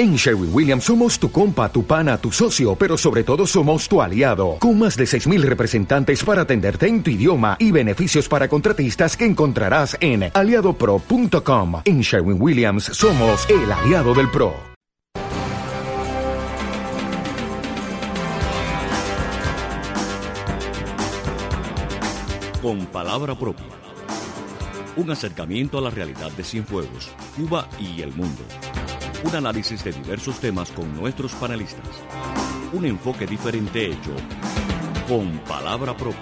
En Sherwin Williams somos tu compa, tu pana, tu socio, pero sobre todo somos tu aliado, con más de 6.000 representantes para atenderte en tu idioma y beneficios para contratistas que encontrarás en aliadopro.com. En Sherwin Williams somos el aliado del PRO. Con palabra propia. Un acercamiento a la realidad de Cienfuegos, Cuba y el mundo un análisis de diversos temas con nuestros panelistas. Un enfoque diferente hecho con palabra propia.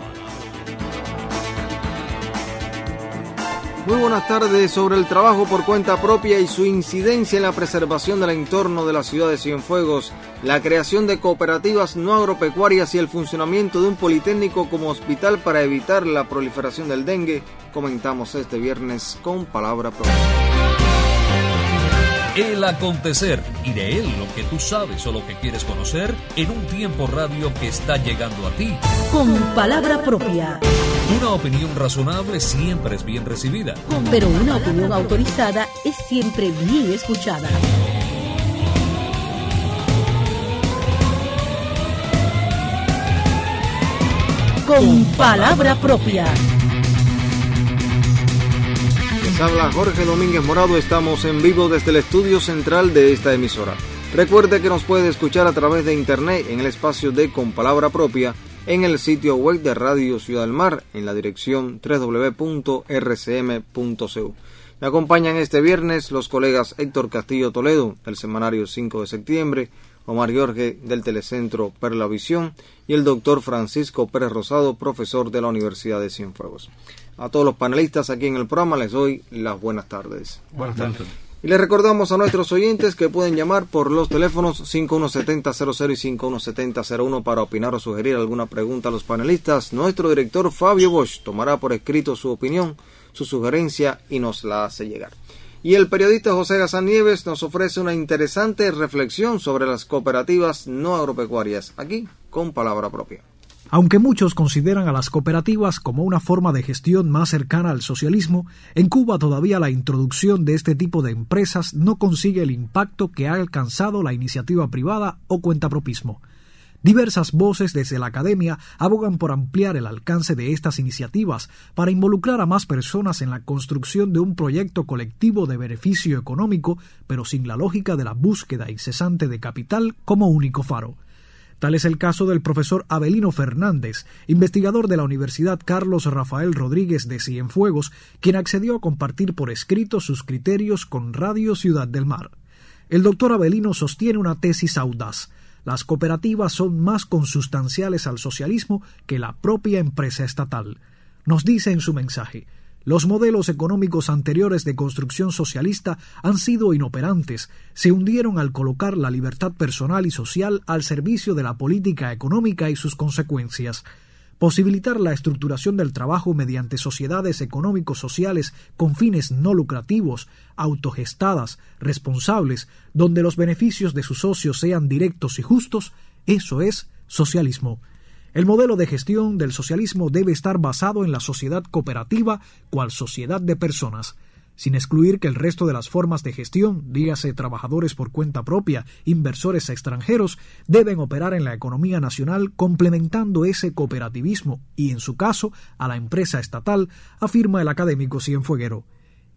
Muy buenas tardes sobre el trabajo por cuenta propia y su incidencia en la preservación del entorno de la ciudad de Cienfuegos, la creación de cooperativas no agropecuarias y el funcionamiento de un politécnico como hospital para evitar la proliferación del dengue, comentamos este viernes con palabra propia el acontecer y de él lo que tú sabes o lo que quieres conocer en un tiempo radio que está llegando a ti. Con palabra propia. Una opinión razonable siempre es bien recibida. Pero una opinión autorizada es siempre bien escuchada. Con palabra propia habla Jorge Domínguez Morado, estamos en vivo desde el estudio central de esta emisora. Recuerde que nos puede escuchar a través de internet en el espacio de Con Palabra Propia en el sitio web de Radio Ciudad del Mar en la dirección www.rcm.cu. Me acompañan este viernes los colegas Héctor Castillo Toledo del semanario 5 de septiembre, Omar Jorge del Telecentro Perla Visión y el doctor Francisco Pérez Rosado, profesor de la Universidad de Cienfuegos. A todos los panelistas aquí en el programa les doy las buenas tardes. Buenas tardes. Y les recordamos a nuestros oyentes que pueden llamar por los teléfonos 517000 y 517001 para opinar o sugerir alguna pregunta a los panelistas. Nuestro director Fabio Bosch tomará por escrito su opinión, su sugerencia y nos la hace llegar. Y el periodista José Gazán Nieves nos ofrece una interesante reflexión sobre las cooperativas no agropecuarias, aquí con palabra propia. Aunque muchos consideran a las cooperativas como una forma de gestión más cercana al socialismo, en Cuba todavía la introducción de este tipo de empresas no consigue el impacto que ha alcanzado la iniciativa privada o cuentapropismo. Diversas voces desde la academia abogan por ampliar el alcance de estas iniciativas para involucrar a más personas en la construcción de un proyecto colectivo de beneficio económico, pero sin la lógica de la búsqueda incesante de capital como único faro. Tal es el caso del profesor Abelino Fernández, investigador de la Universidad Carlos Rafael Rodríguez de Cienfuegos, quien accedió a compartir por escrito sus criterios con Radio Ciudad del Mar. El doctor Abelino sostiene una tesis audaz. Las cooperativas son más consustanciales al socialismo que la propia empresa estatal. Nos dice en su mensaje los modelos económicos anteriores de construcción socialista han sido inoperantes, se hundieron al colocar la libertad personal y social al servicio de la política económica y sus consecuencias. Posibilitar la estructuración del trabajo mediante sociedades económicos sociales con fines no lucrativos, autogestadas, responsables, donde los beneficios de sus socios sean directos y justos, eso es socialismo. El modelo de gestión del socialismo debe estar basado en la sociedad cooperativa cual sociedad de personas, sin excluir que el resto de las formas de gestión, dígase trabajadores por cuenta propia, inversores extranjeros, deben operar en la economía nacional complementando ese cooperativismo y, en su caso, a la empresa estatal, afirma el académico Cienfueguero.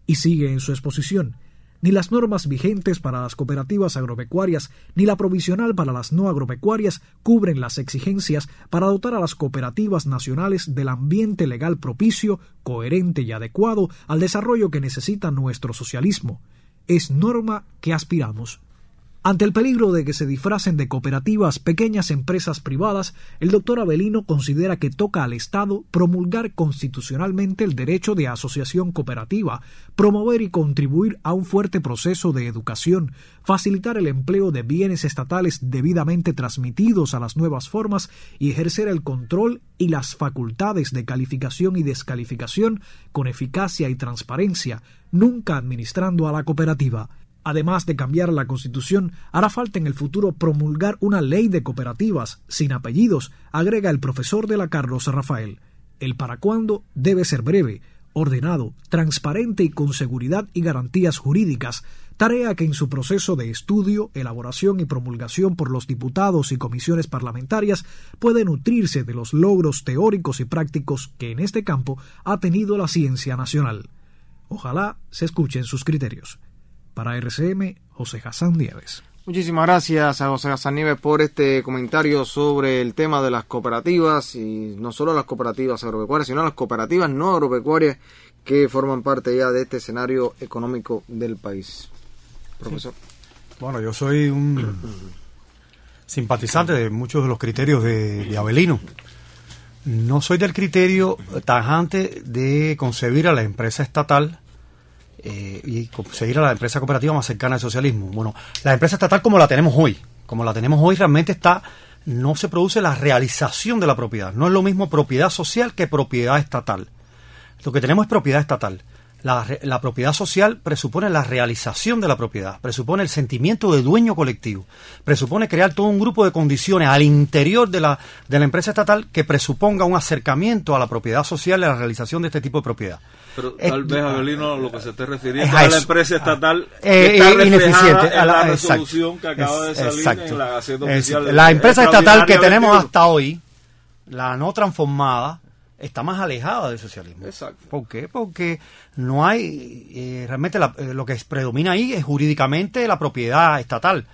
Y sigue en su exposición ni las normas vigentes para las cooperativas agropecuarias ni la provisional para las no agropecuarias cubren las exigencias para dotar a las cooperativas nacionales del ambiente legal propicio, coherente y adecuado al desarrollo que necesita nuestro socialismo. Es norma que aspiramos. Ante el peligro de que se disfracen de cooperativas pequeñas empresas privadas, el doctor Avelino considera que toca al Estado promulgar constitucionalmente el derecho de asociación cooperativa, promover y contribuir a un fuerte proceso de educación, facilitar el empleo de bienes estatales debidamente transmitidos a las nuevas formas y ejercer el control y las facultades de calificación y descalificación con eficacia y transparencia, nunca administrando a la cooperativa. Además de cambiar la Constitución, hará falta en el futuro promulgar una ley de cooperativas sin apellidos, agrega el profesor de la Carlos Rafael. El para cuándo debe ser breve, ordenado, transparente y con seguridad y garantías jurídicas, tarea que en su proceso de estudio, elaboración y promulgación por los diputados y comisiones parlamentarias puede nutrirse de los logros teóricos y prácticos que en este campo ha tenido la ciencia nacional. Ojalá se escuchen sus criterios. Para RCM, José Hassan Nieves. Muchísimas gracias a José Hassan Nieves por este comentario sobre el tema de las cooperativas y no solo las cooperativas agropecuarias, sino las cooperativas no agropecuarias que forman parte ya de este escenario económico del país. Profesor. Bueno, yo soy un simpatizante de muchos de los criterios de, de Avelino. No soy del criterio tajante de concebir a la empresa estatal eh, y conseguir a la empresa cooperativa más cercana al socialismo. Bueno, la empresa estatal como la tenemos hoy, como la tenemos hoy, realmente está, no se produce la realización de la propiedad. No es lo mismo propiedad social que propiedad estatal. Lo que tenemos es propiedad estatal. La, la, propiedad social presupone la realización de la propiedad, presupone el sentimiento de dueño colectivo, presupone crear todo un grupo de condiciones al interior de la, de la empresa estatal que presuponga un acercamiento a la propiedad social y a la realización de este tipo de propiedad. Pero tal vez, Abelino, lo que se esté refiriendo a, la empresa estatal eh, está ineficiente en la resolución que acaba de salir exacto, en la Gaceta Oficial. La empresa estatal que tenemos hasta hoy, la no transformada, está más alejada del socialismo. Exacto. ¿Por qué? Porque no hay, eh, realmente la, eh, lo que predomina ahí es jurídicamente la propiedad estatal,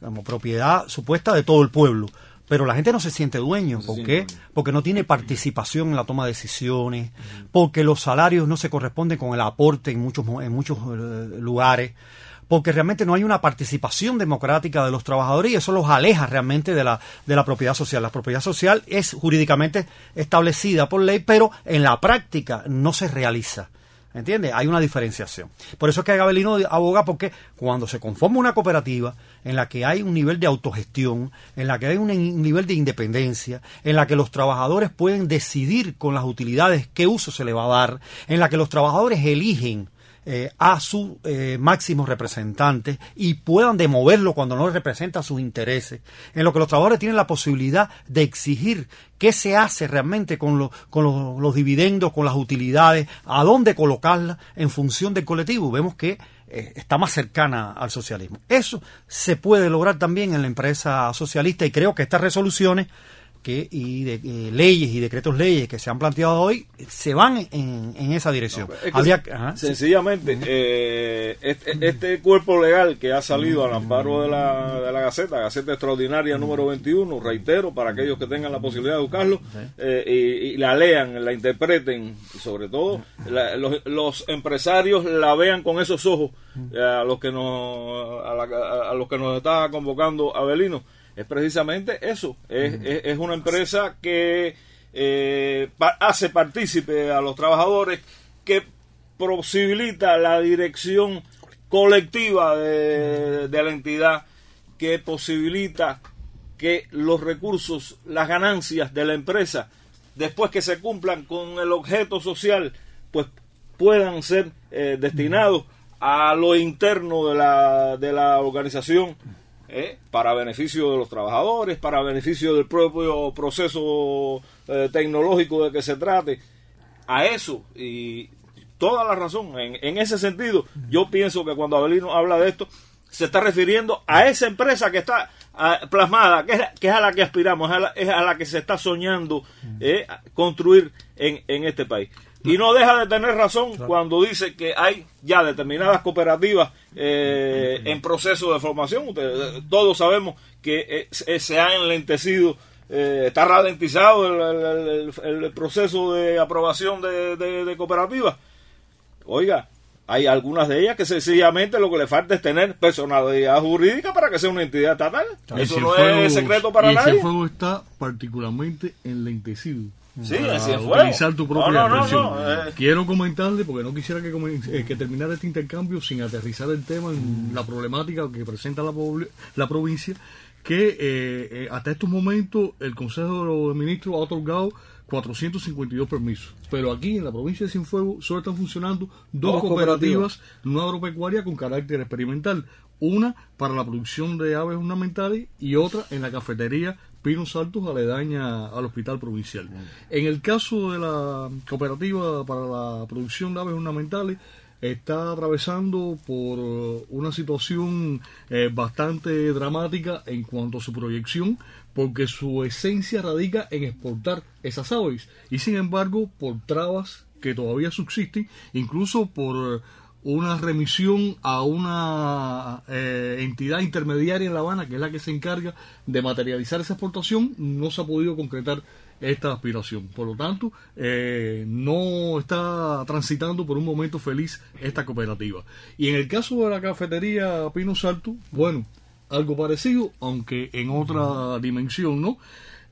como propiedad supuesta de todo el pueblo. Pero la gente no se siente dueño. ¿Por qué? Porque no tiene participación en la toma de decisiones, porque los salarios no se corresponden con el aporte en muchos, en muchos lugares, porque realmente no hay una participación democrática de los trabajadores y eso los aleja realmente de la, de la propiedad social. La propiedad social es jurídicamente establecida por ley, pero en la práctica no se realiza. ¿Entiendes? Hay una diferenciación. Por eso es que Gabelino aboga porque cuando se conforma una cooperativa en la que hay un nivel de autogestión, en la que hay un nivel de independencia, en la que los trabajadores pueden decidir con las utilidades qué uso se le va a dar, en la que los trabajadores eligen eh, a sus eh, máximos representantes y puedan demoverlo cuando no representa sus intereses, en lo que los trabajadores tienen la posibilidad de exigir qué se hace realmente con, lo, con los, dividendos, con las utilidades, a dónde colocarlas en función del colectivo. Vemos que eh, está más cercana al socialismo. Eso se puede lograr también en la empresa socialista y creo que estas resoluciones que, y de eh, leyes y decretos leyes que se han planteado hoy se van en, en esa dirección. No, es que Habría, ajá, sencillamente, sí. eh, este, este, cuerpo legal que ha salido al amparo de la, de la Gaceta, Gaceta Extraordinaria número 21, reitero, para aquellos que tengan la posibilidad de buscarlo, eh, y, y, la lean, la interpreten, y sobre todo la, los, los, empresarios la vean con esos ojos, eh, a los que nos, a, la, a los que nos está convocando Abelino es precisamente eso. Es, es, es una empresa que eh, pa hace partícipe a los trabajadores, que posibilita la dirección colectiva de, de la entidad, que posibilita que los recursos, las ganancias de la empresa, después que se cumplan con el objeto social, pues puedan ser eh, destinados a lo interno de la, de la organización ¿eh? para beneficio de los trabajadores, para beneficio del propio proceso eh, tecnológico de que se trate. A eso, y toda la razón, en, en, ese sentido, yo pienso que cuando Abelino habla de esto, se está refiriendo a esa empresa que está a, plasmada, que es, que es, a la que aspiramos, es a la, es a la que se está soñando eh, construir en, en este país. Y no deja de tener razón claro. cuando dice que hay ya determinadas cooperativas eh, en proceso de formación. Ustedes, todos sabemos que eh, se ha enlentecido, eh, está ralentizado el, el, el, proceso de aprobación de, de, de, cooperativas. Oiga, hay algunas de ellas que sencillamente lo que le falta es tener personalidad jurídica para que sea una entidad estatal. Eso no es secreto para y nadie. Ese fuego está particularmente enlentecido. Sí, así es utilizar tu propia no, no, expresión. no, eh. Quiero comentarle, porque no quisiera que, eh, que, terminara este intercambio sin aterrizar el tema en la problemática que presenta la, la provincia, que eh, eh, hasta estos momentos el Consejo de Ministros ha otorgado 452 permisos. Pero aquí en la provincia de Cienfuegos solo están funcionando dos, dos cooperativas, no agropecuarias con carácter experimental. Una para la producción de aves ornamentales y otra en la cafetería Pinos Altos aledaña al hospital provincial. En el caso de la cooperativa para la producción de aves ornamentales, está atravesando por eh, una situación eh, bastante dramática en cuanto a su proyección, porque su esencia radica en exportar esas aves y sin embargo por trabas que todavía subsisten, incluso por una remisión a una eh, entidad intermediaria en La Habana, que es la que se encarga de materializar esa exportación, no se ha podido concretar esta aspiración. Por lo tanto, eh, no está transitando por un momento feliz esta cooperativa. Y en el caso de la cafetería Pino Salto, bueno, algo parecido, aunque en otra dimensión, ¿no?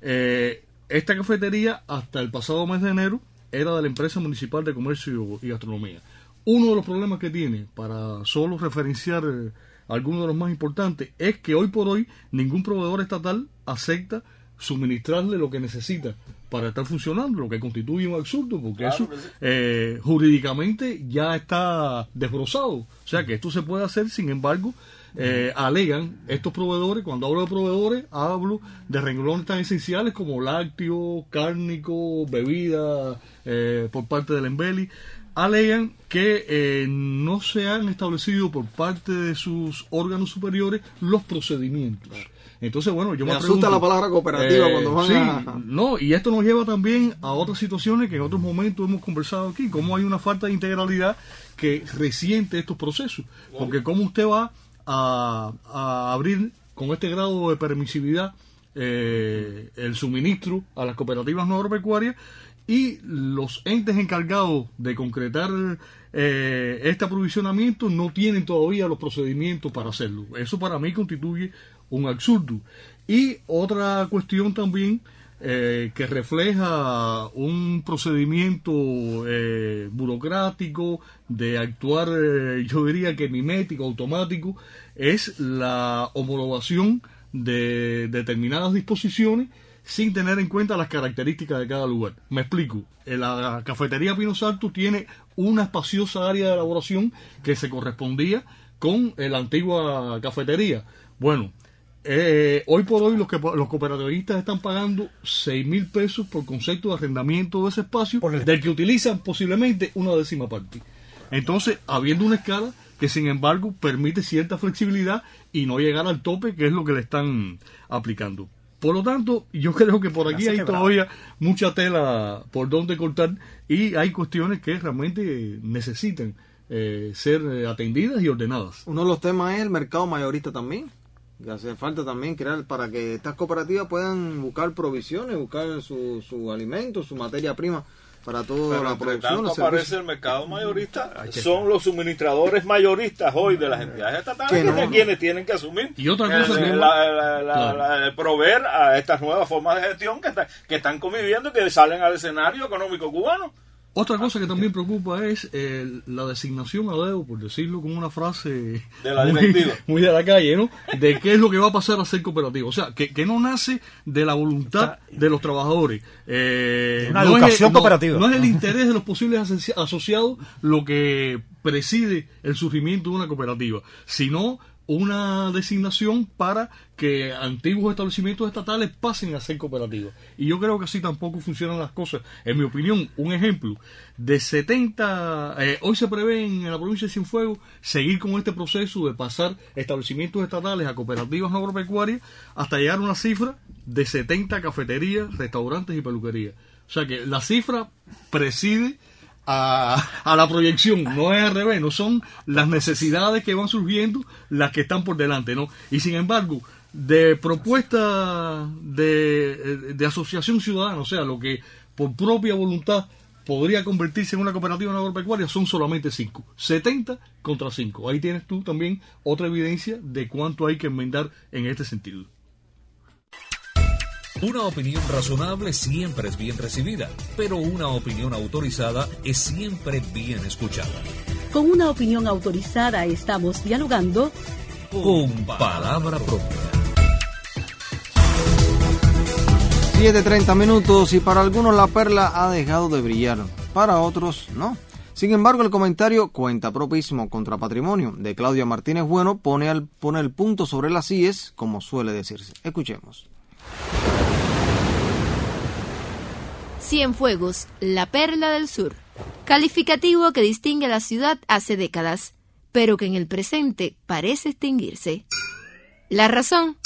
Eh, esta cafetería, hasta el pasado mes de enero, era de la empresa municipal de comercio y gastronomía. Uno de los problemas que tiene, para solo referenciar eh, algunos de los más importantes, es que hoy por hoy ningún proveedor estatal acepta suministrarle lo que necesita para estar funcionando, lo que constituye un absurdo, porque eso eh, jurídicamente ya está desbrozado. O sea que esto se puede hacer, sin embargo, eh, alegan estos proveedores, cuando hablo de proveedores, hablo de renglones tan esenciales como lácteos, cárnico, bebida eh, por parte del Embeli, alegan que eh, no se han establecido por parte de sus órganos superiores los procedimientos. Entonces, bueno, yo me, me asusta la palabra cooperativa eh, cuando van sí, a... No, y esto nos lleva también a otras situaciones que en otros momentos hemos conversado aquí, cómo hay una falta de integralidad que resiente estos procesos. Porque cómo usted va a, a abrir con este grado de permisividad eh, el suministro a las cooperativas no agropecuarias y los entes encargados de concretar eh, este aprovisionamiento no tienen todavía los procedimientos para hacerlo. Eso para mí constituye un absurdo. Y otra cuestión también eh, que refleja un procedimiento eh, burocrático de actuar, eh, yo diría que mimético, automático, es la homologación de determinadas disposiciones sin tener en cuenta las características de cada lugar. Me explico. La cafetería Pino Salto tiene una espaciosa área de elaboración que se correspondía con la antigua cafetería. Bueno, eh, hoy por hoy los, que, los cooperativistas están pagando 6 mil pesos por concepto de arrendamiento de ese espacio, del que utilizan posiblemente una décima parte. Entonces, habiendo una escala que sin embargo permite cierta flexibilidad y no llegar al tope, que es lo que le están aplicando. Por lo tanto, yo creo que por aquí hay todavía mucha tela por donde cortar y hay cuestiones que realmente necesitan eh, ser atendidas y ordenadas. Uno de los temas es el mercado mayorista también. Que hace falta también crear para que estas cooperativas puedan buscar provisiones, buscar su, su alimento, su materia prima para toda Pero la producción. tanto aparece el mercado mayorista, son los suministradores mayoristas hoy de las entidades estatales Que no, que no. quienes tienen que asumir Y otra cosa el, la- la- la- Claro. la- el proveer a estas nuevas formas de gestión que, está- que están conviviendo y que salen al escenario económico cubano. Otra cosa que también preocupa es eh, la designación a dedo, por decirlo con una frase De la muy, de la calle, ¿no? De qué es lo que va a pasar a ser cooperativo. O sea, que, que no nace de la voluntad de los trabajadores. Eh, Una no educación no- cooperativa. No es el interés de los posibles asoci- asociados lo que preside el surgimiento de una cooperativa, sino una designación para que antiguos establecimientos estatales pasen a ser cooperativas. Y yo creo que así tampoco funcionan las cosas. En mi opinión, un ejemplo, de 70, eh, hoy se prevé en la provincia de Cienfuegos seguir con este proceso de pasar establecimientos estatales a cooperativas agropecuarias hasta llegar a una cifra de 70 cafeterías, restaurantes y peluquerías. O sea que la cifra preside a, a la proyección, no es al revés, no son las necesidades que van surgiendo las que están por delante, ¿no? Y sin embargo, de propuesta de, de asociación ciudadana, o sea, lo que por propia voluntad podría convertirse en una cooperativa agropecuaria son solamente 5, 70 contra 5. Ahí tienes tú también otra evidencia de cuánto hay que enmendar en este sentido. Una opinión razonable siempre es bien recibida, pero una opinión autorizada es siempre bien escuchada. Con una opinión autorizada estamos dialogando Con palabra propia. 7.30 minutos y para algunos la perla ha dejado de brillar, para otros no. Sin embargo, el comentario cuenta propismo contra patrimonio de Claudia Martínez Bueno pone, al, pone el punto sobre las IES, como suele decirse. Escuchemos. Cienfuegos, la perla del sur. calificativo que distingue a la ciudad hace décadas, pero que en el presente parece extinguirse. La razón.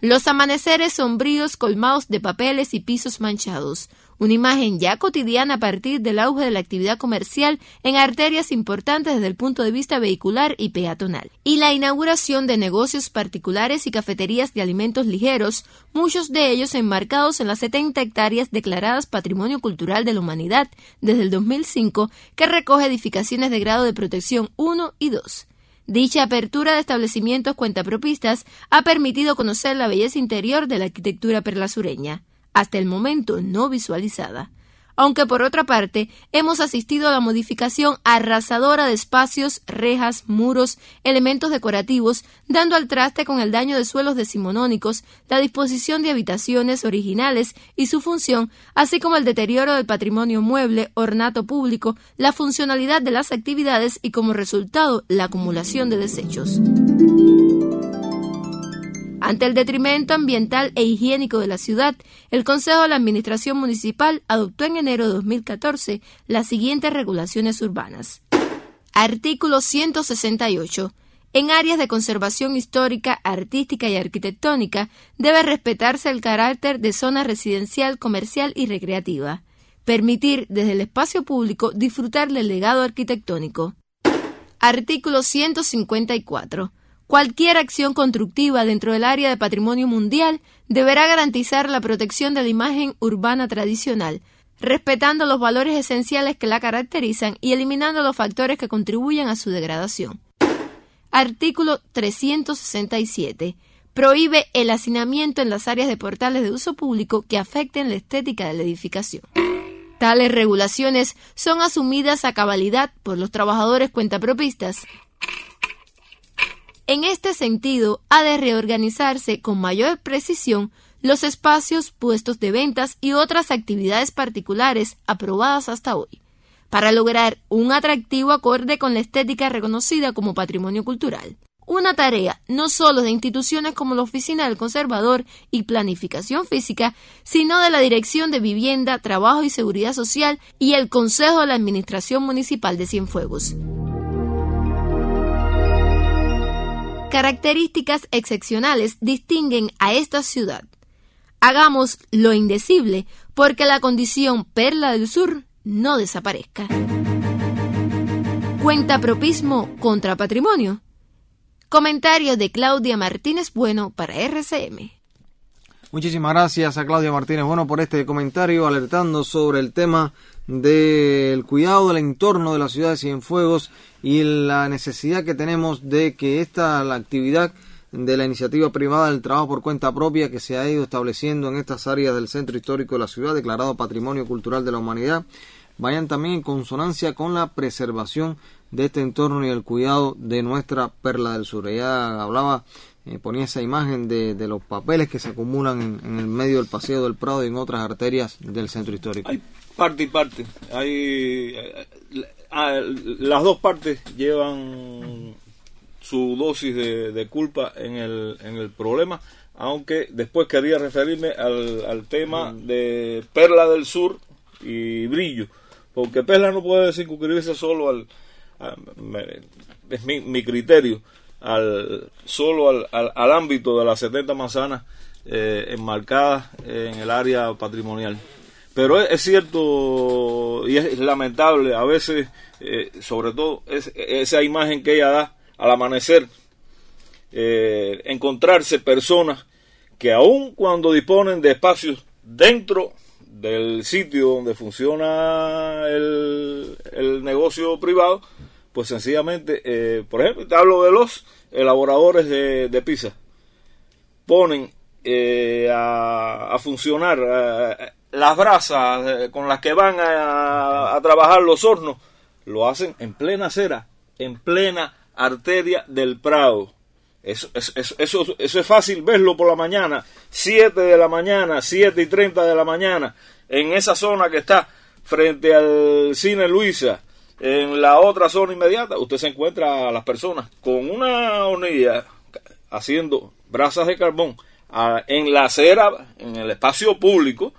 Los amaneceres sombríos colmados de papeles y pisos manchados, una imagen ya cotidiana a partir del auge de la actividad comercial en arterias importantes desde el punto de vista vehicular y peatonal, y la inauguración de negocios particulares y cafeterías de alimentos ligeros, muchos de ellos enmarcados en las 70 hectáreas declaradas Patrimonio Cultural de la Humanidad desde el 2005, que recoge edificaciones de grado de protección 1 y 2. Dicha apertura de establecimientos cuentapropistas ha permitido conocer la belleza interior de la arquitectura perlasureña hasta el momento no visualizada. Aunque por otra parte hemos asistido a la modificación arrasadora de espacios, rejas, muros, elementos decorativos, dando al traste con el daño de suelos decimonónicos, la disposición de habitaciones originales y su función, así como el deterioro del patrimonio mueble, ornato público, la funcionalidad de las actividades y como resultado la acumulación de desechos. Ante el detrimento ambiental e higiénico de la ciudad, el Consejo de la Administración Municipal adoptó en enero de 2014 las siguientes regulaciones urbanas. Artículo 168. En áreas de conservación histórica, artística y arquitectónica debe respetarse el carácter de zona residencial, comercial y recreativa. Permitir desde el espacio público disfrutar del legado arquitectónico. Artículo 154. Cualquier acción constructiva dentro del área de patrimonio mundial deberá garantizar la protección de la imagen urbana tradicional, respetando los valores esenciales que la caracterizan y eliminando los factores que contribuyen a su degradación. Artículo 367. Prohíbe el hacinamiento en las áreas de portales de uso público que afecten la estética de la edificación. Tales regulaciones son asumidas a cabalidad por los trabajadores cuentapropistas en este sentido, ha de reorganizarse con mayor precisión los espacios, puestos de ventas y otras actividades particulares aprobadas hasta hoy, para lograr un atractivo acorde con la estética reconocida como patrimonio cultural. Una tarea no solo de instituciones como la Oficina del Conservador y Planificación Física, sino de la Dirección de Vivienda, Trabajo y Seguridad Social y el Consejo de la Administración Municipal de Cienfuegos. Características excepcionales distinguen a esta ciudad. Hagamos lo indecible porque la condición perla del sur no desaparezca. Cuenta propismo contra patrimonio. Comentario de Claudia Martínez Bueno para RCM. Muchísimas gracias a Claudia Martínez Bueno por este comentario alertando sobre el tema del cuidado del entorno de la ciudad de Cienfuegos y la necesidad que tenemos de que esta la actividad de la iniciativa privada del trabajo por cuenta propia que se ha ido estableciendo en estas áreas del centro histórico de la ciudad, declarado Patrimonio Cultural de la Humanidad, vayan también en consonancia con la preservación de este entorno y el cuidado de nuestra perla del sur. Ella hablaba, eh, ponía esa imagen de, los papeles que se acumulan en, en, el medio del Paseo del Prado y en otras arterias del centro histórico parte y parte. Hay, eh, las dos partes llevan su dosis de, culpa en el, en el problema, aunque después quería referirme al, al tema de Perla del Sur y Brillo, porque Perla no puede circunscribirse solo al, es mi, mi, criterio, al, solo al, al, ámbito de las 70 manzanas eh, enmarcadas en el área patrimonial. Pero es, cierto y es lamentable a veces, eh, sobre todo esa imagen que ella da al amanecer, eh, encontrarse personas que aun cuando disponen de espacios dentro del sitio donde funciona el, negocio privado, pues sencillamente, eh, por ejemplo, te hablo de los elaboradores de, pizza, ponen a, a, funcionar las brasas eh, con las que van a, trabajar los hornos, lo hacen en plena acera, en plena arteria del Prado. Eso, eso, es fácil verlo por la mañana, 7 de la mañana, 7 y 30 de la mañana, en esa zona que está frente al cine Luisa, en la otra zona inmediata, usted se encuentra a las personas con una hornilla haciendo brasas de carbón en la acera, en el espacio público,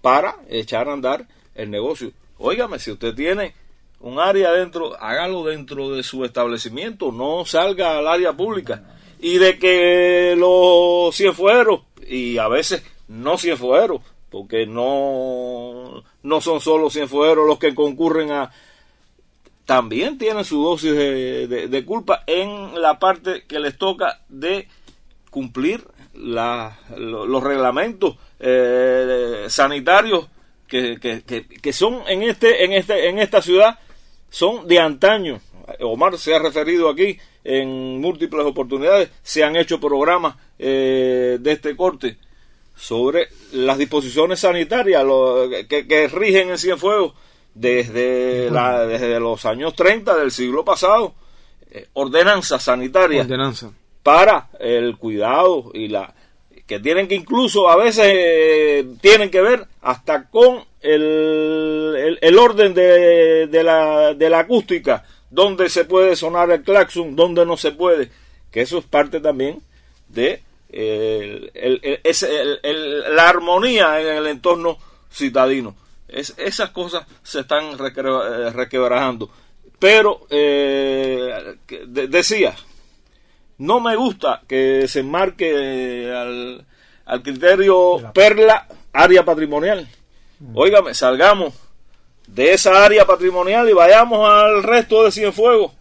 para echar a andar el negocio. óigame, si usted tiene un área dentro, hágalo dentro de su establecimiento, no salga al área pública. Y de que los cienfueros, y a veces no cienfueros, porque no, no son solo cienfueros los que concurren a... También tienen su dosis de, culpa en la parte que les toca de cumplir la, los reglamentos eh, sanitarios que, que, que, son en este en este en esta ciudad son de antaño. Omar se ha referido aquí en múltiples oportunidades, se han hecho programas eh, de este corte sobre las disposiciones sanitarias que, rigen en Cienfuegos desde, la, desde los años 30 del siglo pasado. Eh, ordenanza sanitaria para el cuidado y la que tienen que incluso a veces eh, tienen que ver hasta con el, el, orden de, de, la, de la acústica, donde se puede sonar el claxon, donde no se puede, que eso es parte también de el, el, la armonía en el entorno citadino. Es, esas cosas se están eh, requebrajando. Pero, eh, decía, no me gusta que se marque al, al criterio perla área patrimonial. Óigame, salgamos de esa área patrimonial y vayamos al resto de Cienfuegos.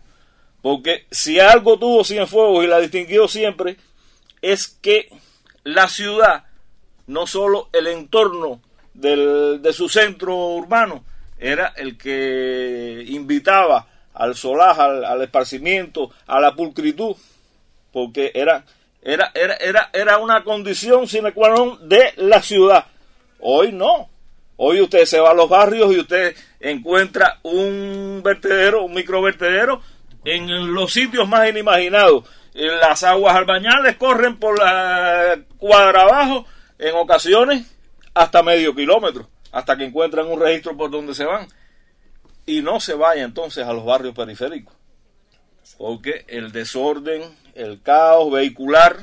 Porque si algo tuvo Cienfuegos y la distinguió siempre, es que la ciudad, no solo el entorno del, de su centro urbano, era el que invitaba al solaje, al, al esparcimiento, a la pulcritud, porque era, era, era, era, era una condición sine qua non de la ciudad. Hoy no. Hoy usted se va a los barrios y usted encuentra un vertedero, un microvertedero en los sitios más inimaginados. Las aguas albañales corren por la cuadra abajo, en ocasiones hasta medio kilómetro, hasta que encuentran un registro por donde se van. Y no se vaya entonces a los barrios periféricos, porque el desorden, el caos vehicular,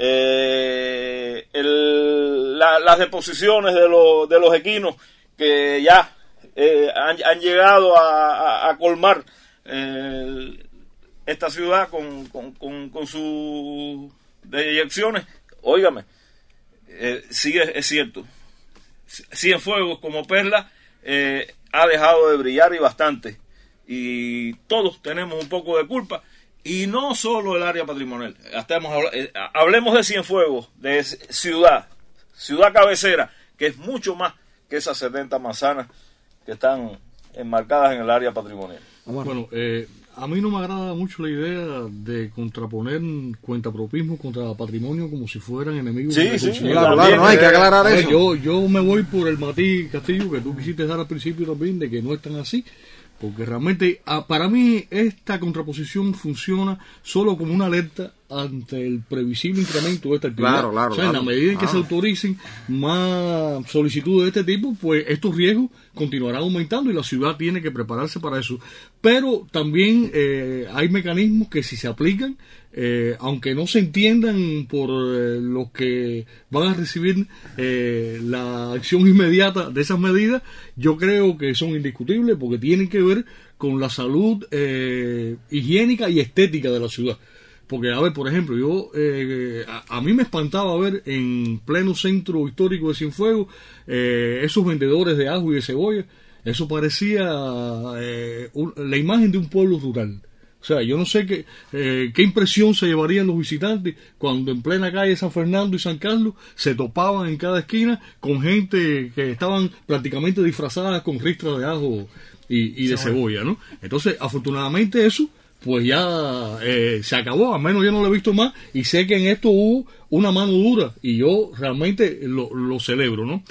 eh, las deposiciones de, de, los equinos que ya eh, han, llegado a, colmar eh, esta ciudad con, con, sus deyecciones. Óigame, sí es, cierto, Cienfuegos como Perla ha dejado de brillar y bastante. Y todos tenemos un poco de culpa y no solo el área patrimonial. Eh, hablemos de Cienfuegos, de ciudad, ciudad cabecera, que es mucho más que esas 70 manzanas que están enmarcadas en el área patrimonial. Bueno, eh, a mí no me agrada mucho la idea de contraponer cuentapropismo contra patrimonio como si fueran enemigos. Sí, sí, claro, claro, no hay que aclarar eso. Yo, yo me voy por el matiz, Castillo, que tú quisiste dar al principio también, de que no es tan así. Porque realmente, ah, para mí, esta contraposición funciona solo como una alerta ante el previsible incremento de esta actividad. Claro, claro, o sea, en la medida en que se autoricen más solicitudes de este tipo, pues estos riesgos continuarán aumentando y la ciudad tiene que prepararse para eso. Pero también eh, hay mecanismos que si se aplican, eh, aunque no se entiendan por eh, los que van a recibir la acción inmediata de esas medidas, yo creo que son indiscutibles porque tienen que ver con la salud higiénica y estética de la ciudad. Porque, a ver, por ejemplo, yo, eh, a, mí me espantaba ver en pleno centro histórico de Cienfuegos eh, esos vendedores de ajo y de cebolla. Eso parecía eh, la imagen de un pueblo rural. O sea, yo no sé qué, qué impresión se llevarían los visitantes cuando en plena calle San Fernando y San Carlos se topaban en cada esquina con gente que estaban prácticamente disfrazadas con ristras de ajo y, y de cebolla, ¿no? Entonces, afortunadamente eso pues ya eh, se acabó, al menos yo no lo he visto más y sé que en esto hubo una mano dura y yo realmente lo, lo celebro, ¿no?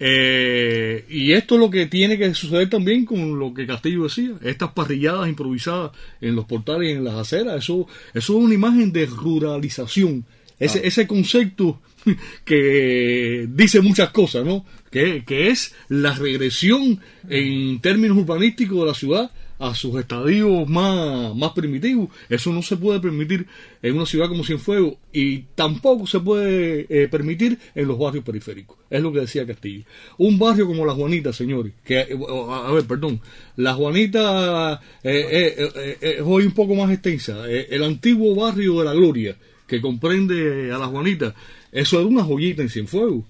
Eh, y esto es lo que tiene que suceder también con lo que Castillo decía, estas parrilladas improvisadas en los portales y en las aceras, eso, eso es una imagen de ruralización, ese, ah. ese concepto que dice muchas cosas, ¿no? Que, que es la regresión en términos urbanísticos de la ciudad a sus estadios más, más primitivos. Eso no se puede permitir en una ciudad como Cienfuegos y tampoco se puede eh, permitir en los barrios periféricos. Es lo que decía Castillo. Un barrio como La Juanita, señores, que, eh, a ver, perdón, La Juanita eh, es hoy un poco más extensa. el antiguo barrio de La Gloria, que comprende a La Juanita, eso era una joyita en Cienfuegos.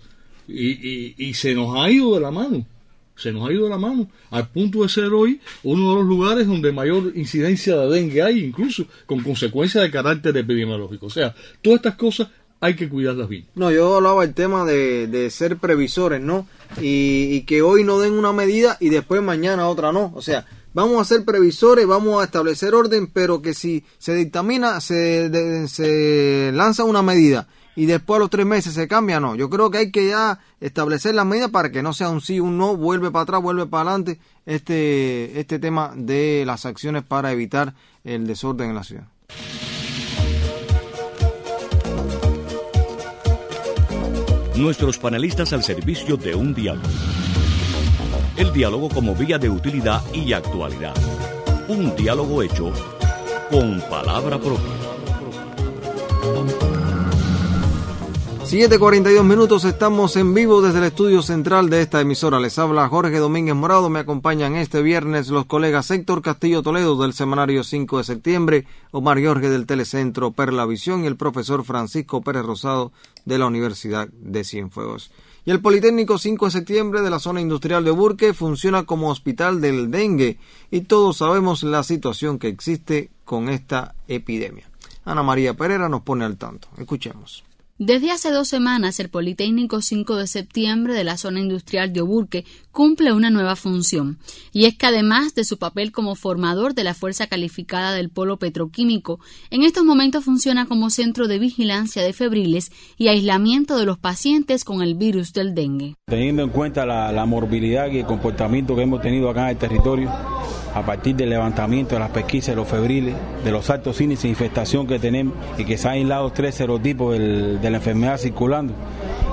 Y, y, y se nos ha ido de la mano se nos ha ido la mano, al punto de ser hoy uno de los lugares donde mayor incidencia de dengue hay, incluso con consecuencias de carácter epidemiológico. O sea, todas estas cosas hay que cuidarlas bien. No, yo hablaba del tema de, de ser previsores, ¿no? Y, que hoy no den una medida y después mañana otra no. O sea, vamos a ser previsores, vamos a establecer orden, pero que si se dictamina, se, se lanza una medida y después a los tres meses se cambia, no. Yo creo que hay que ya establecer las medidas para que no sea un sí, un no, vuelve para atrás, vuelve para adelante este, este tema de las acciones para evitar el desorden en la ciudad. Nuestros panelistas al servicio de un diálogo. El diálogo como vía de utilidad y actualidad. Un diálogo hecho con palabra propia. 7.42 minutos, estamos en vivo desde el estudio central de esta emisora. Les habla Jorge Domínguez Morado, me acompañan este viernes los colegas Héctor Castillo Toledo del semanario 5 de septiembre, Omar Jorge del Telecentro Perla Visión y el profesor Francisco Pérez Rosado de la Universidad de Cienfuegos. Y el Politécnico 5 de septiembre de la zona industrial de Burque funciona como hospital del dengue y todos sabemos la situación que existe con esta epidemia. Ana María Pereira nos pone al tanto. Escuchemos. Desde hace dos semanas, el Politécnico 5 de septiembre de la zona industrial de Oburque cumple una nueva función, y es que además de su papel como formador de la fuerza calificada del polo petroquímico, en estos momentos funciona como centro de vigilancia de febriles y aislamiento de los pacientes con el virus del dengue. Teniendo en cuenta la, morbilidad y el comportamiento que hemos tenido acá en el territorio, a partir del levantamiento de las pesquisas de los febriles, de los altos índices de infestación que tenemos y que se han aislado tres serotipos de enfermedad circulando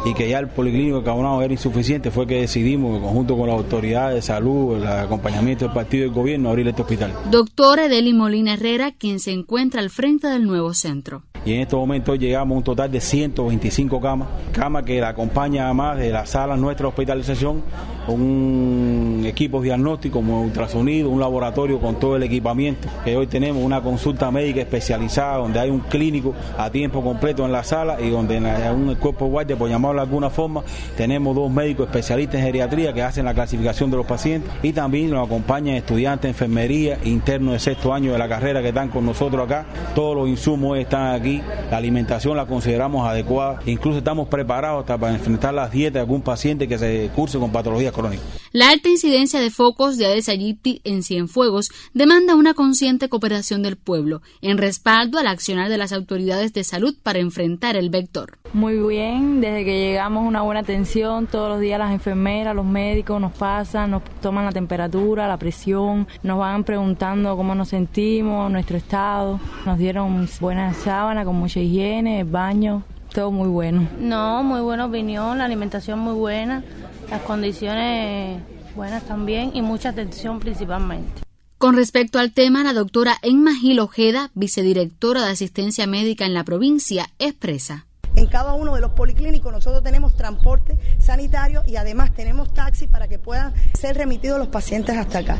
y que ya el policlínico de Cabonado era insuficiente, fue que decidimos, conjunto con las autoridades de salud, el acompañamiento del partido y del gobierno, abrir este hospital. Doctor Edeli Molina Herrera, quien se encuentra al frente del nuevo centro. Y en estos momentos llegamos a un total de 125 camas, camas que la acompaña además de la sala nuestra hospitalización, un equipo diagnóstico como ultrasonido, un laboratorio con todo el equipamiento, que hoy tenemos una consulta médica especializada donde hay un clínico a tiempo completo en la sala y donde en un cuerpo guardia, por llamarlo de alguna forma, tenemos dos médicos especialistas en geriatría que hacen la clasificación de los pacientes y también nos acompañan estudiantes enfermería internos de sexto año de la carrera que están con nosotros acá. Todos los insumos están aquí, la alimentación la consideramos adecuada, incluso estamos preparados hasta para enfrentar las dietas de algún paciente que se curse con patologías crónicas. La alta incidencia de focos de Aedes aegypti en Cienfuegos demanda una consciente cooperación del pueblo en respaldo al accionar de las autoridades de salud para enfrentar el vector. Muy bien, desde que llegamos una buena atención, todos los días las enfermeras, los médicos nos pasan, nos toman la temperatura, la presión, nos van preguntando cómo nos sentimos, nuestro estado, nos dieron buenas sábanas con mucha higiene, baño, todo muy bueno. No, muy buena opinión, la alimentación muy buena, las condiciones buenas también y mucha atención principalmente. Con respecto al tema, la doctora Emma Gil Ojeda, vicedirectora de asistencia médica en la provincia, expresa. Cada uno de los policlínicos nosotros tenemos transporte sanitario y además tenemos taxis para que puedan ser remitidos los pacientes hasta acá.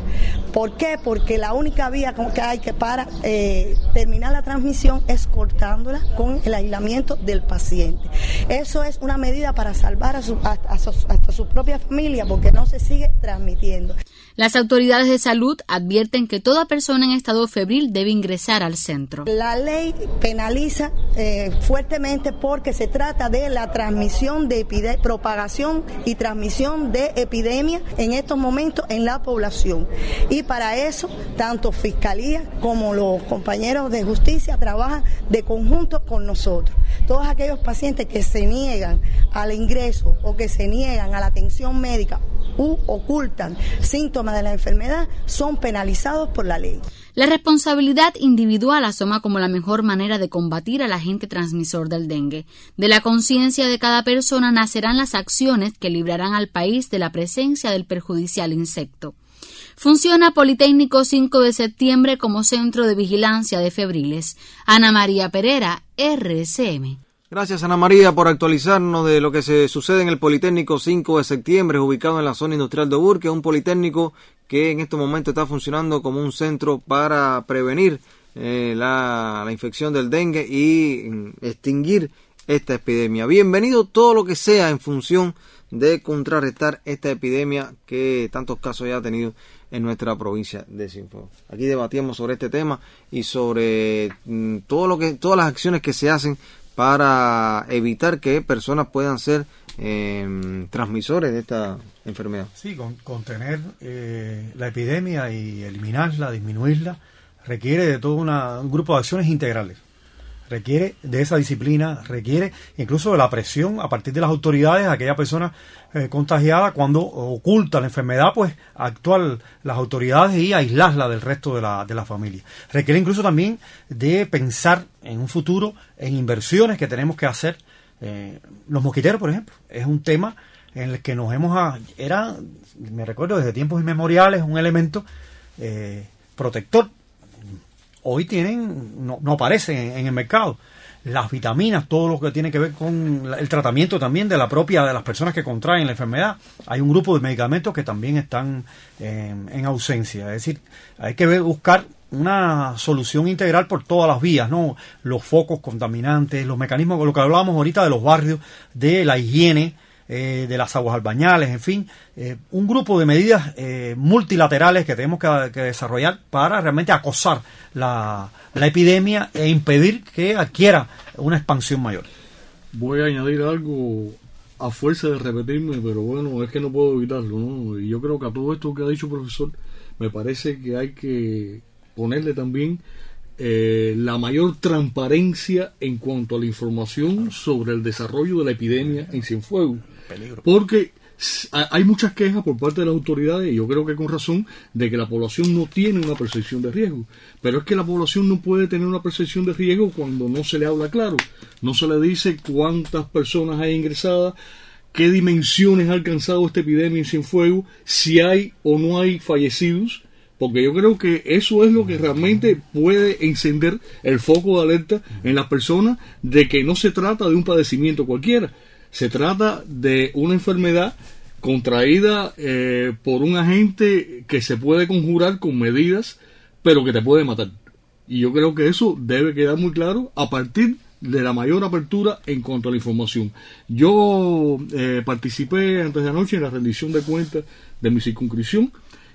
¿Por qué? Porque la única vía que hay que para eh, terminar la transmisión es cortándola con el aislamiento del paciente. Eso es una medida para salvar a su, hasta su propia familia porque no se sigue transmitiendo. Las autoridades de salud advierten que toda persona en estado febril debe ingresar al centro. La ley penaliza eh, fuertemente porque se trata de la transmisión de propagación y transmisión de epidemia en estos momentos en la población. Y para eso, tanto Fiscalía como los compañeros de justicia trabajan de conjunto con nosotros. Todos aquellos pacientes que se niegan al ingreso o que se niegan a la atención médica u ocultan síntomas de la enfermedad son penalizados por la ley. La responsabilidad individual asoma como la mejor manera de combatir al agente transmisor del dengue. De la conciencia de cada persona nacerán las acciones que librarán al país de la presencia del perjudicial insecto. funciona Politécnico 5 de septiembre como centro de vigilancia de febriles. Ana María Pereira, RCM. Gracias Ana María por actualizarnos de lo que se sucede en el Politécnico 5 de septiembre, ubicado en la zona industrial de Burque, un Politécnico que en este momento está funcionando como un centro para prevenir eh, la, infección del dengue y mm, extinguir esta epidemia. Bienvenido todo lo que sea en función de contrarrestar esta epidemia que tantos casos ya ha tenido en nuestra provincia de Cienfuegos. Aquí debatíamos sobre este tema y sobre mm, todo lo que todas las acciones que se hacen para evitar que personas puedan ser eh, transmisores de esta enfermedad. Sí, con, contener eh, la epidemia y eliminarla, disminuirla, requiere de todo una, un grupo de acciones integrales. Requiere de esa disciplina, requiere incluso de la presión a partir de las autoridades aquella persona eh, contagiada cuando oculta la enfermedad, pues actuar las autoridades y aislarla del resto de la, de la familia. Requiere incluso también de pensar en un futuro en inversiones que tenemos que hacer. Eh, los mosquiteros, por ejemplo, es un tema en el que nos hemos... Era, me recuerdo, desde tiempos inmemoriales, un elemento eh, protector. Hoy tienen, no, no aparecen en, el mercado. Las vitaminas, todo lo que tiene que ver con el tratamiento también de la propia, de las personas que contraen la enfermedad. Hay un grupo de medicamentos que también están en ausencia. Es decir, hay que buscar una solución integral por todas las vías, ¿no? Los focos contaminantes, los mecanismos, lo que hablábamos ahorita de los barrios, de la higiene, eh, de las aguas albañales, en fin, eh, un grupo de medidas eh, multilaterales que tenemos que, que desarrollar para realmente acosar la, la epidemia e impedir que adquiera una expansión mayor. Voy a añadir algo a fuerza de repetirme, pero bueno, es que no puedo evitarlo, ¿no? Y yo creo que a todo esto que ha dicho el profesor, me parece que hay que ponerle también eh, la mayor transparencia en cuanto a la información sobre el desarrollo de la epidemia en Cienfuegos. Porque hay muchas quejas por parte de las autoridades, y yo creo que con razón, de que la población no tiene una percepción de riesgo. Pero es que la población no puede tener una percepción de riesgo cuando no se le habla claro. No se le dice cuántas personas hay ingresadas, qué dimensiones ha alcanzado esta epidemia en Cienfuegos, si hay o no hay fallecidos. Porque yo creo que eso es lo que realmente puede encender el foco de alerta en las personas de que no se trata de un padecimiento cualquiera, se trata de una enfermedad contraída eh, por un agente que se puede conjurar con medidas, pero que te puede matar. Y yo creo que eso debe quedar muy claro a partir de la mayor apertura en cuanto a la información. Yo eh, participé antes de anoche en la rendición de cuentas de mi circunscripción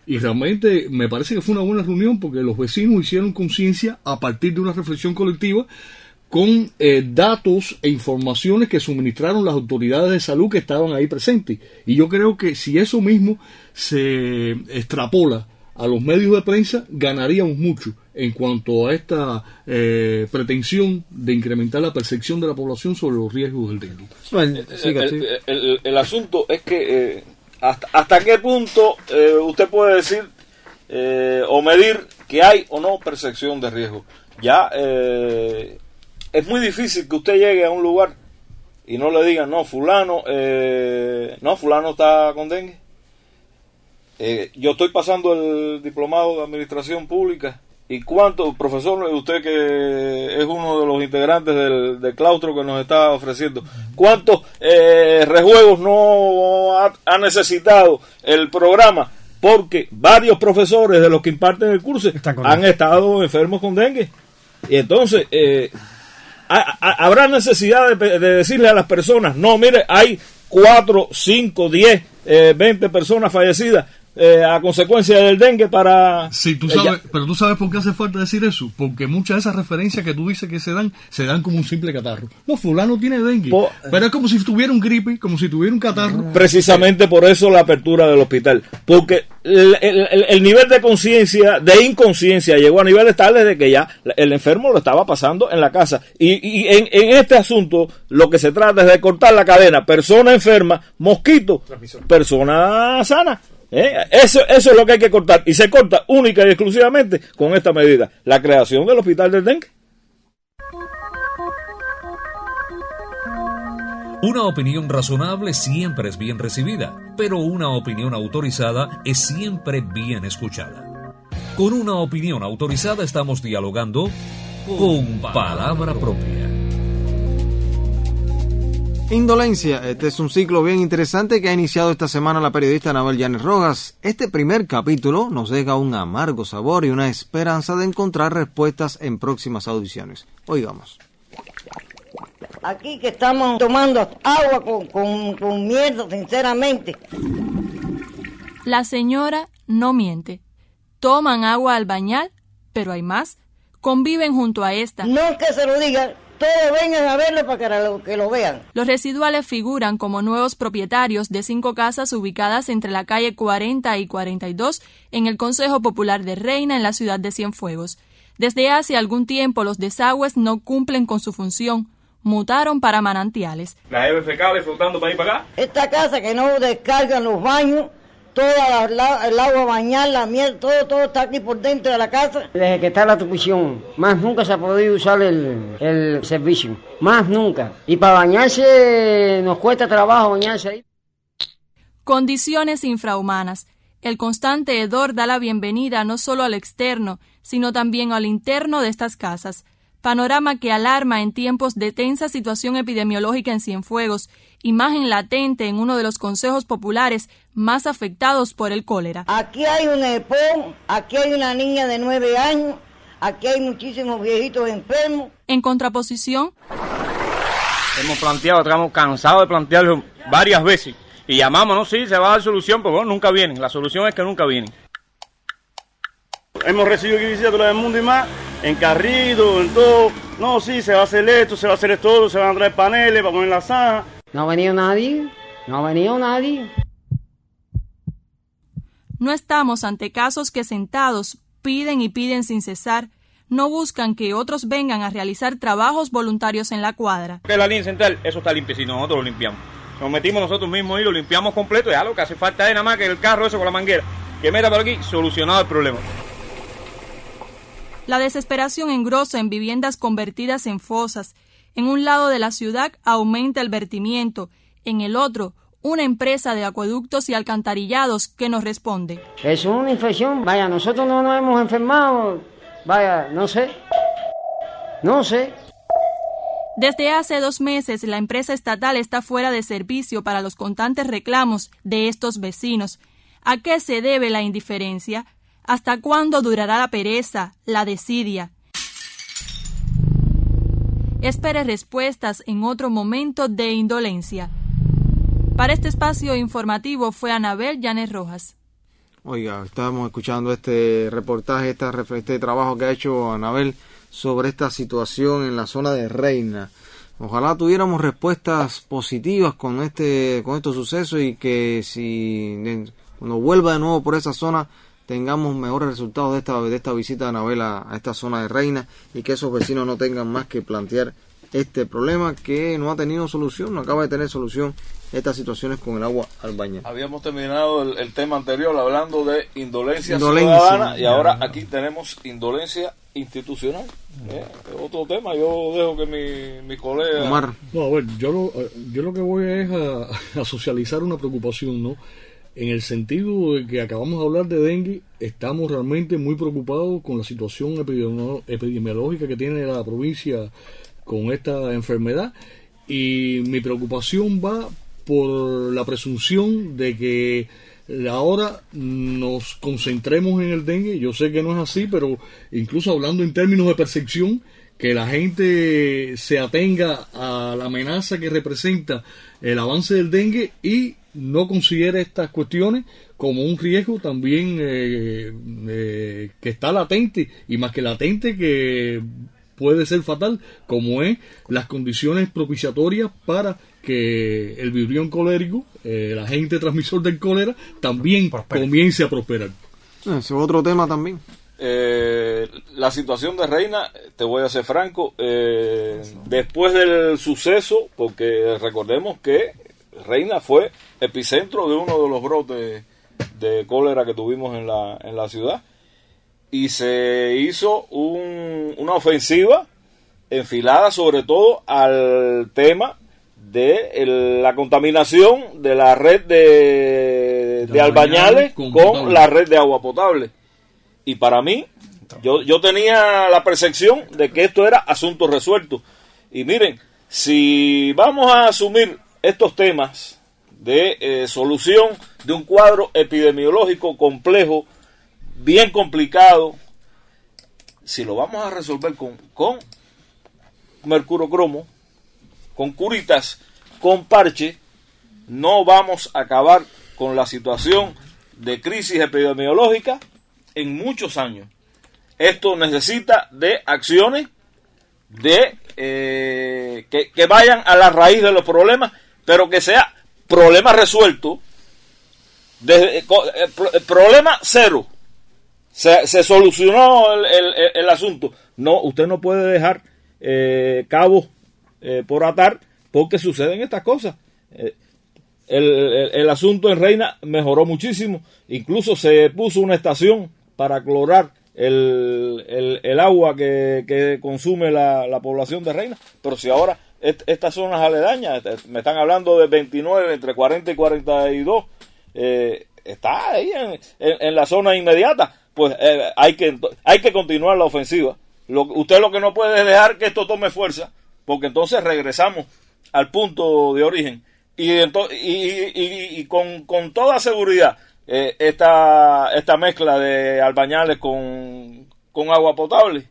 y realmente me parece que fue una buena reunión porque los vecinos hicieron conciencia a partir de una reflexión colectiva con eh, datos e informaciones que suministraron las autoridades de salud que estaban ahí presentes. Y yo creo que si eso mismo se extrapola a los medios de prensa, ganaríamos mucho en cuanto a esta eh, pretensión de incrementar la percepción de la población sobre los riesgos del dengue. el, el- el- el asunto es que eh, hasta, hasta qué punto eh, usted puede decir eh, o medir que hay o no percepción de riesgo. Ya eh, es muy difícil que usted llegue a un lugar y no le digan, no, fulano, eh, no, fulano está con dengue. Eh, yo estoy pasando el diplomado de administración pública. ¿Y cuánto, profesor, usted que es uno de los integrantes del, del claustro que nos está ofreciendo, cuántos eh, rejuegos no ha, ha necesitado el programa? Porque varios profesores de los que imparten el curso han estado enfermos con dengue. Y entonces, eh, habrá necesidad de, de decirle a las personas, no, mire, hay 4, 5, 10, eh, 20 personas fallecidas eh, a consecuencia del dengue para... Sí, tú sabes, pero tú sabes por qué hace falta decir eso, porque muchas de esas referencias que tú dices que se dan, se dan como un simple catarro. No, fulano tiene dengue, pero es como si tuviera un gripe, como si tuviera un catarro. Precisamente por eso la apertura del hospital. Porque el, el- el- el nivel de conciencia, de inconsciencia, llegó a niveles tales de que ya el enfermo lo estaba pasando en la casa. Y, y en, en este asunto lo que se trata es de cortar la cadena. Persona enferma, mosquito, persona sana. ¿Eh? Eso, eso es lo que hay que cortar. Y se corta única y exclusivamente con esta medida. La creación del hospital del dengue. Una opinión razonable siempre es bien recibida. pero una opinión autorizada es siempre bien escuchada. Con una opinión autorizada estamos dialogando con palabra propia. Indolencia, este es un ciclo bien interesante que ha iniciado esta semana la periodista Anabel Yanes Rojas. Este primer capítulo nos deja un amargo sabor y una esperanza de encontrar respuestas en próximas audiciones. Oigamos. Aquí que estamos tomando agua con, con, con mierda, sinceramente. La señora no miente. Toman agua al bañal, pero hay más. Conviven junto a esta. No que se lo diga, todos vengan a verlo para que lo, que lo vean. Los residuales figuran como nuevos propietarios de cinco casas ubicadas entre la calle 40 y 42 en el Consejo Popular de Reina en la ciudad de Cienfuegos. Desde hace algún tiempo los desagües no cumplen con su función. Mutaron para manantiales. La flotando para ir para acá. Esta casa que no descargan los baños toda el agua bañar, la miel, todo, todo está aquí por dentro de la casa. Desde que está la tupición, más nunca se ha podido usar el, el servicio, más nunca. Y para bañarse nos cuesta trabajo bañarse ahí. Condiciones infrahumanas. El constante hedor da la bienvenida no solo al externo, sino también al interno de estas casas panorama que alarma en tiempos de tensa situación epidemiológica en Cienfuegos, imagen latente en uno de los consejos populares más afectados por el cólera. Aquí hay un EPON, aquí hay una niña de nueve años, aquí hay muchísimos viejitos enfermos. En contraposición, hemos planteado, estamos cansados de plantearlo varias veces y llamamos, no, sí, se va a dar solución, pero nunca vienen. La solución es que nunca vienen. Hemos recibido visitas de del mundo y más en Carrido, en todo. No, sí, se va a hacer esto, se va a hacer esto, se van a traer paneles para poner la zanja. No ha venido nadie, no ha venido nadie. No estamos ante casos que sentados piden y piden sin cesar, no buscan que otros vengan a realizar trabajos voluntarios en la cuadra. Que la línea central, eso está limpio, si nosotros lo limpiamos. Nos metimos nosotros mismos y lo limpiamos completo, ya lo que hace falta es nada más que el carro eso con la manguera, que meta por aquí, solucionado el problema. La desesperación engrosa en viviendas convertidas en fosas. En un lado de la ciudad aumenta el vertimiento, en el otro, una empresa de acueductos y alcantarillados que nos responde. Es una infección, vaya, nosotros no nos hemos enfermado, vaya, no sé, no sé. Desde hace dos meses la empresa estatal está fuera de servicio para los constantes reclamos de estos vecinos. ¿A qué se debe la indiferencia? ¿Hasta cuándo durará la pereza, la desidia? Espere respuestas en otro momento de indolencia. Para este espacio informativo fue Anabel Llanes Rojas. Oiga, estábamos escuchando este reportaje, este trabajo que ha hecho Anabel sobre esta situación en la zona de Reina. Ojalá tuviéramos respuestas positivas con este con estos sucesos y que si cuando vuelva de nuevo por esa zona tengamos mejores resultados de esta, de esta visita de Anabel a, esta zona de Reina y que esos vecinos no tengan más que plantear este problema que no ha tenido solución, no acaba de tener solución estas situaciones con el agua al baño. Habíamos terminado el, tema anterior hablando de indolencia, ciudadana y ahora aquí tenemos indolencia institucional. ¿eh? Otro tema, yo dejo que mi, mi colega... Omar. No, a ver, yo lo, yo lo que voy es a, a socializar una preocupación, ¿no? En el sentido de que acabamos de hablar de dengue, estamos realmente muy preocupados con la situación epidemiológica que tiene la provincia con esta enfermedad y mi preocupación va por la presunción de que ahora nos concentremos en el dengue. Yo sé que no es así, pero incluso hablando en términos de percepción, que la gente se atenga a la amenaza que representa el avance del dengue y no considera estas cuestiones como un riesgo también eh, eh, que está latente y más que latente que puede ser fatal, como es las condiciones propiciatorias para que el vibrión colérico, eh, el agente transmisor del cólera, también comience a prosperar. Ese es otro tema también. la situación de Reina, te voy a ser franco, después del suceso, porque recordemos que Reina fue epicentro de uno de los brotes de cólera que tuvimos en la, en la ciudad. Y se hizo una ofensiva enfilada sobre todo al tema de el- la contaminación de la red de, de albañales con, la red de agua potable. Y para mí, yo, yo tenía la percepción de que esto era asunto resuelto. Y miren, si vamos a asumir estos temas de eh, solución de un cuadro epidemiológico complejo, bien complicado, si lo vamos a resolver con, con mercurocromo, con curitas, con parche, no vamos a acabar con la situación de crisis epidemiológica en muchos años. Esto necesita de acciones de eh, que, que vayan a la raíz de los problemas, pero que sea problema resuelto, desde, eh, eh, eh, problema cero. Se, se solucionó el, el- asunto. No, usted no puede dejar eh, cabos eh, por atar porque suceden estas cosas. El, el- asunto en Reina mejoró muchísimo. Incluso se puso una estación para clorar el, agua que, que consume la población de Reina. Pero si ahora est- estas zonas aledañas, este, me están hablando de 29, entre 40 y 42, eh, está ahí en, en- la zona inmediata, pues eh, hay, que, hay que continuar la ofensiva. Lo, usted lo que no puede es dejar que esto tome fuerza, porque entonces regresamos al punto de origen. Y, ento- y, y- y- y con, con toda seguridad, eh, esta, esta mezcla de albañales con, con agua potable,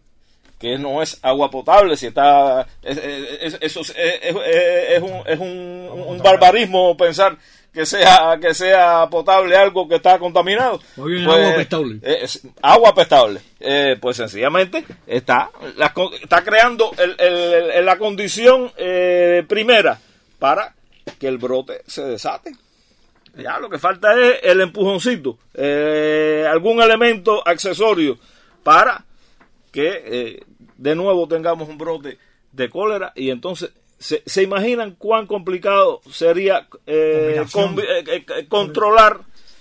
que no es agua potable, si está es, es- eso es, un, es un, un barbarismo pensar que sea que sea potable algo que está contaminado. Pues, agua apestable. eh, es agua apestable. Eh, pues sencillamente está la está creando el- el- el- la condición eh, primera para que el brote se desate. Ya lo que falta es el empujoncito, eh, algún elemento accesorio para que eh, de nuevo tengamos un brote de cólera y entonces se, se imaginan cuán complicado sería eh, combi- eh, controlar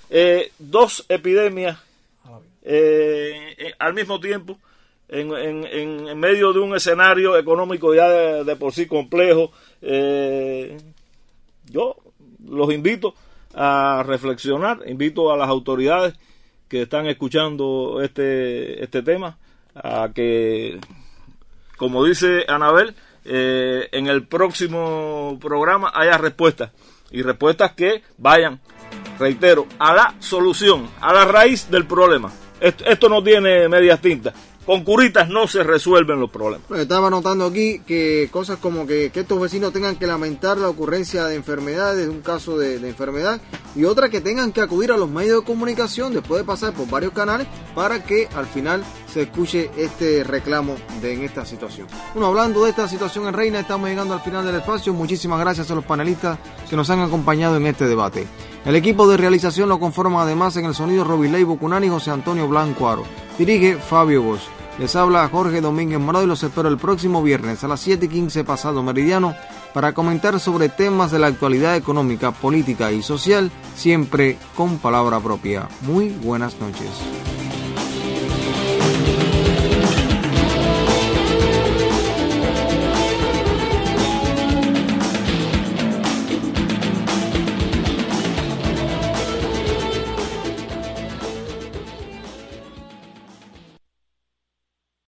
eh, dos epidemias eh, al mismo tiempo en, en- en- medio de un escenario económico ya de, de por sí complejo. eh, yo los invito a reflexionar, invito a las autoridades que están escuchando este, este tema a que, como dice Anabel, eh, en el próximo programa haya respuestas y respuestas que vayan, reitero, a la solución, a la raíz del problema. Esto, esto no tiene medias tintas. Con curitas no se resuelven los problemas. Pues estaba notando aquí que cosas como que, que estos vecinos tengan que lamentar la ocurrencia de enfermedades, de un caso de, de enfermedad, y otra que tengan que acudir a los medios de comunicación después de pasar por varios canales para que al final se escuche este reclamo de en esta situación. Bueno, hablando de esta situación en Reina, estamos llegando al final del espacio. Muchísimas gracias a los panelistas que nos han acompañado en este debate. El equipo de realización lo conforma además en el sonido Robiley Bucunani y José Antonio Blanco Aro. Dirige Fabio Bosch. Les habla Jorge Domínguez Morado y los espero el próximo viernes a las 7 y 15 pasado meridiano para comentar sobre temas de la actualidad económica, política y social, siempre con palabra propia. Muy buenas noches.